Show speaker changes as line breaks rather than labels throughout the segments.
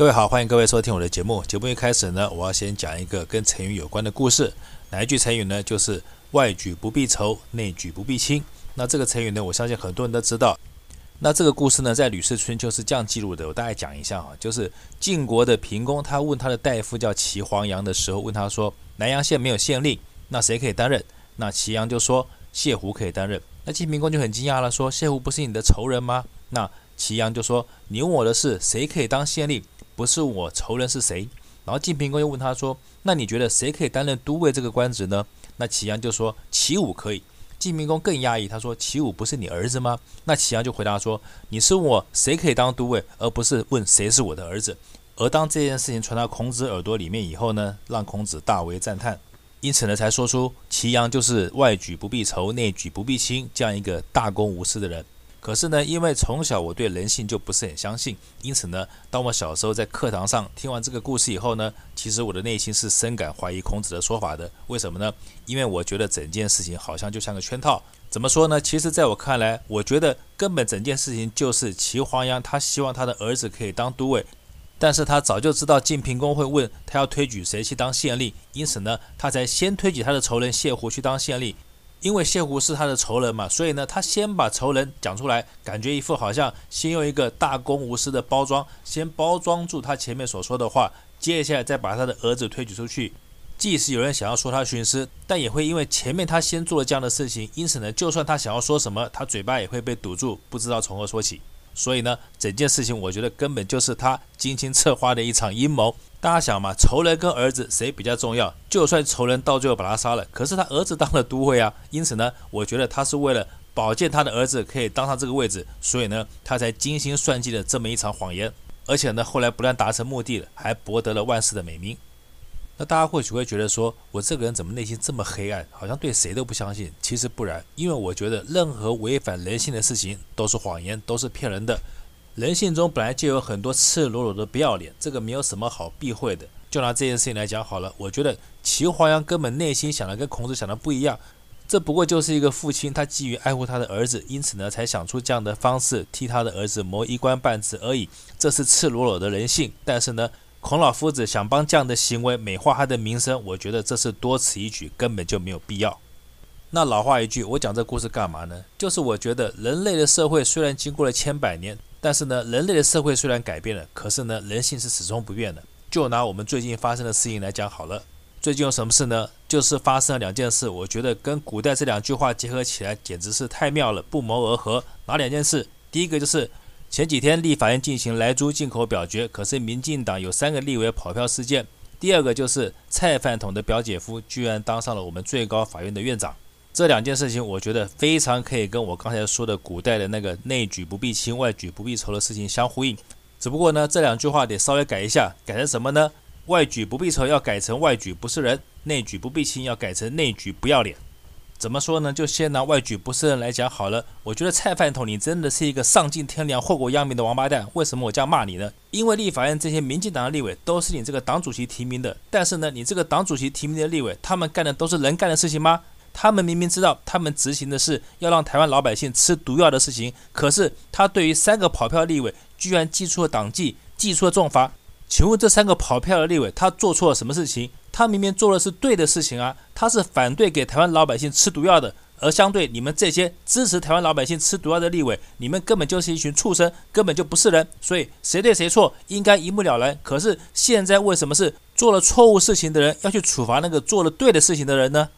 各位好，欢迎各位收听我的节目。节目一开始呢，我要先讲一个跟成语有关的故事。哪一句成语呢？就是“外举不避仇，内举不避亲”。那这个成语呢，我相信很多人都知道。那这个故事呢，在《吕氏春秋》是这样记录的，我大概讲一下啊，就是晋国的平公，他问他的大夫叫齐黄羊的时候，问他说：“南阳县没有县令，那谁可以担任？”那齐阳就说：“谢胡可以担任。”那晋平公就很惊讶了，说：“谢胡不是你的仇人吗？”那齐阳就说：“你问我的是谁可以当县令？”不是我仇人是谁？然后晋平公又问他说：“那你觉得谁可以担任都尉这个官职呢？”那齐阳就说：“齐武可以。”晋平公更讶异，他说：“齐武不是你儿子吗？”那齐阳就回答说：“你是问我谁可以当都尉，而不是问谁是我的儿子。”而当这件事情传到孔子耳朵里面以后呢，让孔子大为赞叹，因此呢，才说出齐阳就是外举不避仇，内举不避亲这样一个大公无私的人。可是呢，因为从小我对人性就不是很相信，因此呢，当我小时候在课堂上听完这个故事以后呢，其实我的内心是深感怀疑孔子的说法的。为什么呢？因为我觉得整件事情好像就像个圈套。怎么说呢？其实在我看来，我觉得根本整件事情就是齐黄羊他希望他的儿子可以当都尉，但是他早就知道晋平公会问他要推举谁去当县令，因此呢，他才先推举他的仇人谢胡去当县令。因为谢胡是他的仇人嘛，所以呢，他先把仇人讲出来，感觉一副好像先用一个大公无私的包装，先包装住他前面所说的话，接下来再把他的儿子推举出去。即使有人想要说他徇私，但也会因为前面他先做了这样的事情，因此呢，就算他想要说什么，他嘴巴也会被堵住，不知道从何说起。所以呢，整件事情我觉得根本就是他精心策划的一场阴谋。大家想嘛，仇人跟儿子谁比较重要？就算仇人到最后把他杀了，可是他儿子当了都尉啊。因此呢，我觉得他是为了保荐他的儿子可以当上这个位置，所以呢，他才精心算计了这么一场谎言。而且呢，后来不但达成目的了，还博得了万世的美名。那大家或许会觉得说，我这个人怎么内心这么黑暗，好像对谁都不相信？其实不然，因为我觉得任何违反人性的事情都是谎言，都是骗人的。人性中本来就有很多赤裸裸的不要脸，这个没有什么好避讳的。就拿这件事情来讲好了，我觉得齐黄羊根本内心想的跟孔子想的不一样。这不过就是一个父亲，他基于爱护他的儿子，因此呢，才想出这样的方式替他的儿子谋一官半职而已。这是赤裸裸的人性。但是呢，孔老夫子想帮这样的行为美化他的名声，我觉得这是多此一举，根本就没有必要。那老话一句，我讲这故事干嘛呢？就是我觉得人类的社会虽然经过了千百年。但是呢，人类的社会虽然改变了，可是呢，人性是始终不变的。就拿我们最近发生的事情来讲好了，最近有什么事呢？就是发生了两件事，我觉得跟古代这两句话结合起来，简直是太妙了，不谋而合。哪两件事？第一个就是前几天立法院进行莱猪进口表决，可是民进党有三个立委跑票事件。第二个就是蔡饭桶的表姐夫居然当上了我们最高法院的院长。这两件事情，我觉得非常可以跟我刚才说的古代的那个“内举不避亲，外举不避仇”的事情相呼应。只不过呢，这两句话得稍微改一下，改成什么呢？“外举不避仇”要改成“外举不是人”，“内举不避亲”要改成“内举不要脸”。怎么说呢？就先拿“外举不是人”来讲好了。我觉得蔡饭桶，你真的是一个丧尽天良、祸国殃民的王八蛋。为什么我这样骂你呢？因为立法院这些民进党的立委都是你这个党主席提名的，但是呢，你这个党主席提名的立委，他们干的都是人干的事情吗？他们明明知道，他们执行的是要让台湾老百姓吃毒药的事情，可是他对于三个跑票立委，居然记出了党纪，记出了重罚。请问这三个跑票的立委，他做错了什么事情？他明明做的是对的事情啊！他是反对给台湾老百姓吃毒药的，而相对你们这些支持台湾老百姓吃毒药的立委，你们根本就是一群畜生，根本就不是人。所以谁对谁错，应该一目了然。可是现在为什么是做了错误事情的人要去处罚那个做了对的事情的人呢？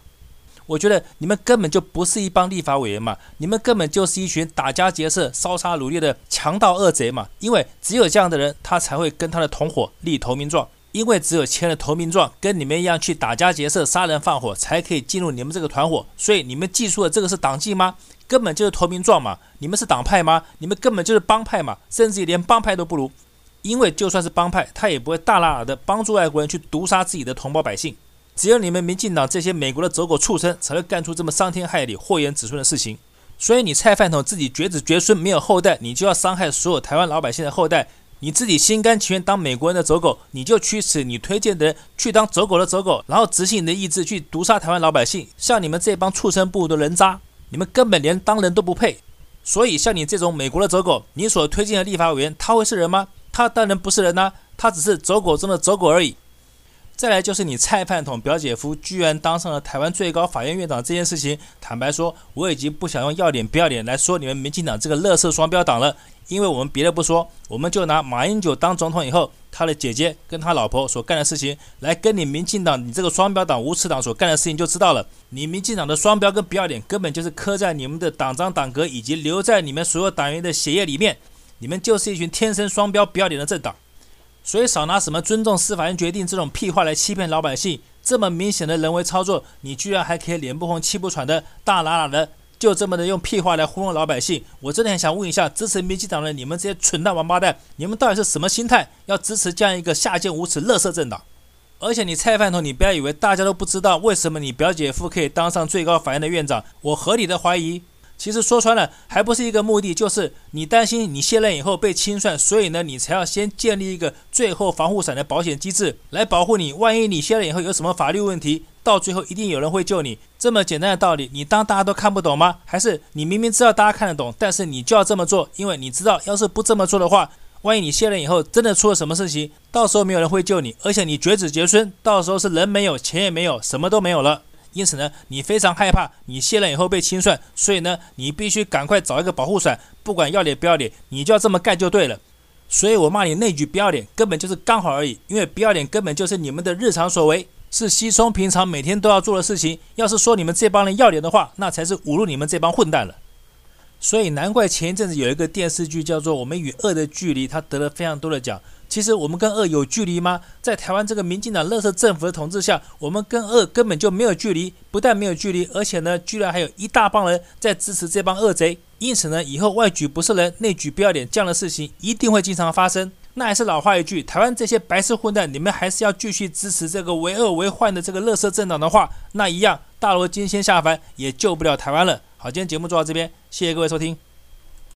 我觉得你们根本就不是一帮立法委员嘛，你们根本就是一群打家劫舍、烧杀掳掠的强盗恶贼嘛。因为只有这样的人，他才会跟他的同伙立投名状。因为只有签了投名状，跟你们一样去打家劫舍、杀人放火，才可以进入你们这个团伙。所以你们记出的这个是党纪吗？根本就是投名状嘛。你们是党派吗？你们根本就是帮派嘛，甚至于连帮派都不如。因为就算是帮派，他也不会大剌剌的帮助外国人去毒杀自己的同胞百姓。只有你们民进党这些美国的走狗畜生才会干出这么伤天害理、祸延子孙的事情。所以你蔡饭桶自己绝子绝孙没有后代，你就要伤害所有台湾老百姓的后代。你自己心甘情愿当美国人的走狗，你就驱使你推荐的人去当走狗的走狗，然后执行你的意志去毒杀台湾老百姓。像你们这帮畜生不如的人渣，你们根本连当人都不配。所以像你这种美国的走狗，你所推荐的立法委员，他会是人吗？他当然不是人呐、他只是走狗中的走狗而已。再来就是你蔡饭桶表姐夫居然当上了台湾最高法院院长这件事情，坦白说，我已经不想用要脸不要脸来说你们民进党这个乐色双标党了，因为我们别的不说，我们就拿马英九当总统以后，他的姐姐跟他老婆所干的事情来跟你民进党你这个双标党无耻党所干的事情就知道了，你民进党的双标跟不要脸根本就是刻在你们的党章党格以及留在你们所有党员的血液里面，你们就是一群天生双标不要脸的政党。所以少拿什么尊重司法院决定这种屁话来欺骗老百姓，这么明显的人为操作，你居然还可以脸不红气不喘的大喇喇的，就这么的用屁话来糊弄老百姓。我真的很想问一下，支持民进党的你们这些蠢蛋王八蛋，你们到底是什么心态，要支持这样一个下贱无耻、乐色政党？而且你蔡饭桶，你不要以为大家都不知道为什么你表姐夫可以当上最高法院的院长，我合理的怀疑。其实说穿了，还不是一个目的，就是你担心你卸任以后被清算，所以呢，你才要先建立一个最后防护伞的保险机制来保护你。万一你卸任以后有什么法律问题，到最后一定有人会救你。这么简单的道理，你当大家都看不懂吗？还是你明明知道大家看得懂，但是你就要这么做，因为你知道，要是不这么做的话，万一你卸任以后真的出了什么事情，到时候没有人会救你，而且你绝子绝孙，到时候是人没有，钱也没有，什么都没有了。因此呢，你非常害怕你卸任以后被清算，所以呢，你必须赶快找一个保护伞，不管要脸不要脸，你就要这么干就对了。所以我骂你那句不要脸，根本就是刚好而已，因为不要脸根本就是你们的日常所为，是稀松平常每天都要做的事情。要是说你们这帮人要脸的话，那才是侮辱你们这帮混蛋了。所以难怪前一阵子有一个电视剧叫做《我们与恶的距离》，它得了非常多的奖。其实我们跟恶有距离吗？在台湾这个民进党乐色政府的统治下，我们跟恶根本就没有距离。不但没有距离，而且呢，居然还有一大帮人在支持这帮恶贼。因此呢，以后外举不是人，内举不要脸这样的事情一定会经常发生。那还是老话一句，台湾这些白色混蛋，你们还是要继续支持这个为恶为患的这个乐色政党的话，那一样大罗金仙下凡也救不了台湾了。好，今天节目做到这边，谢谢各位收听。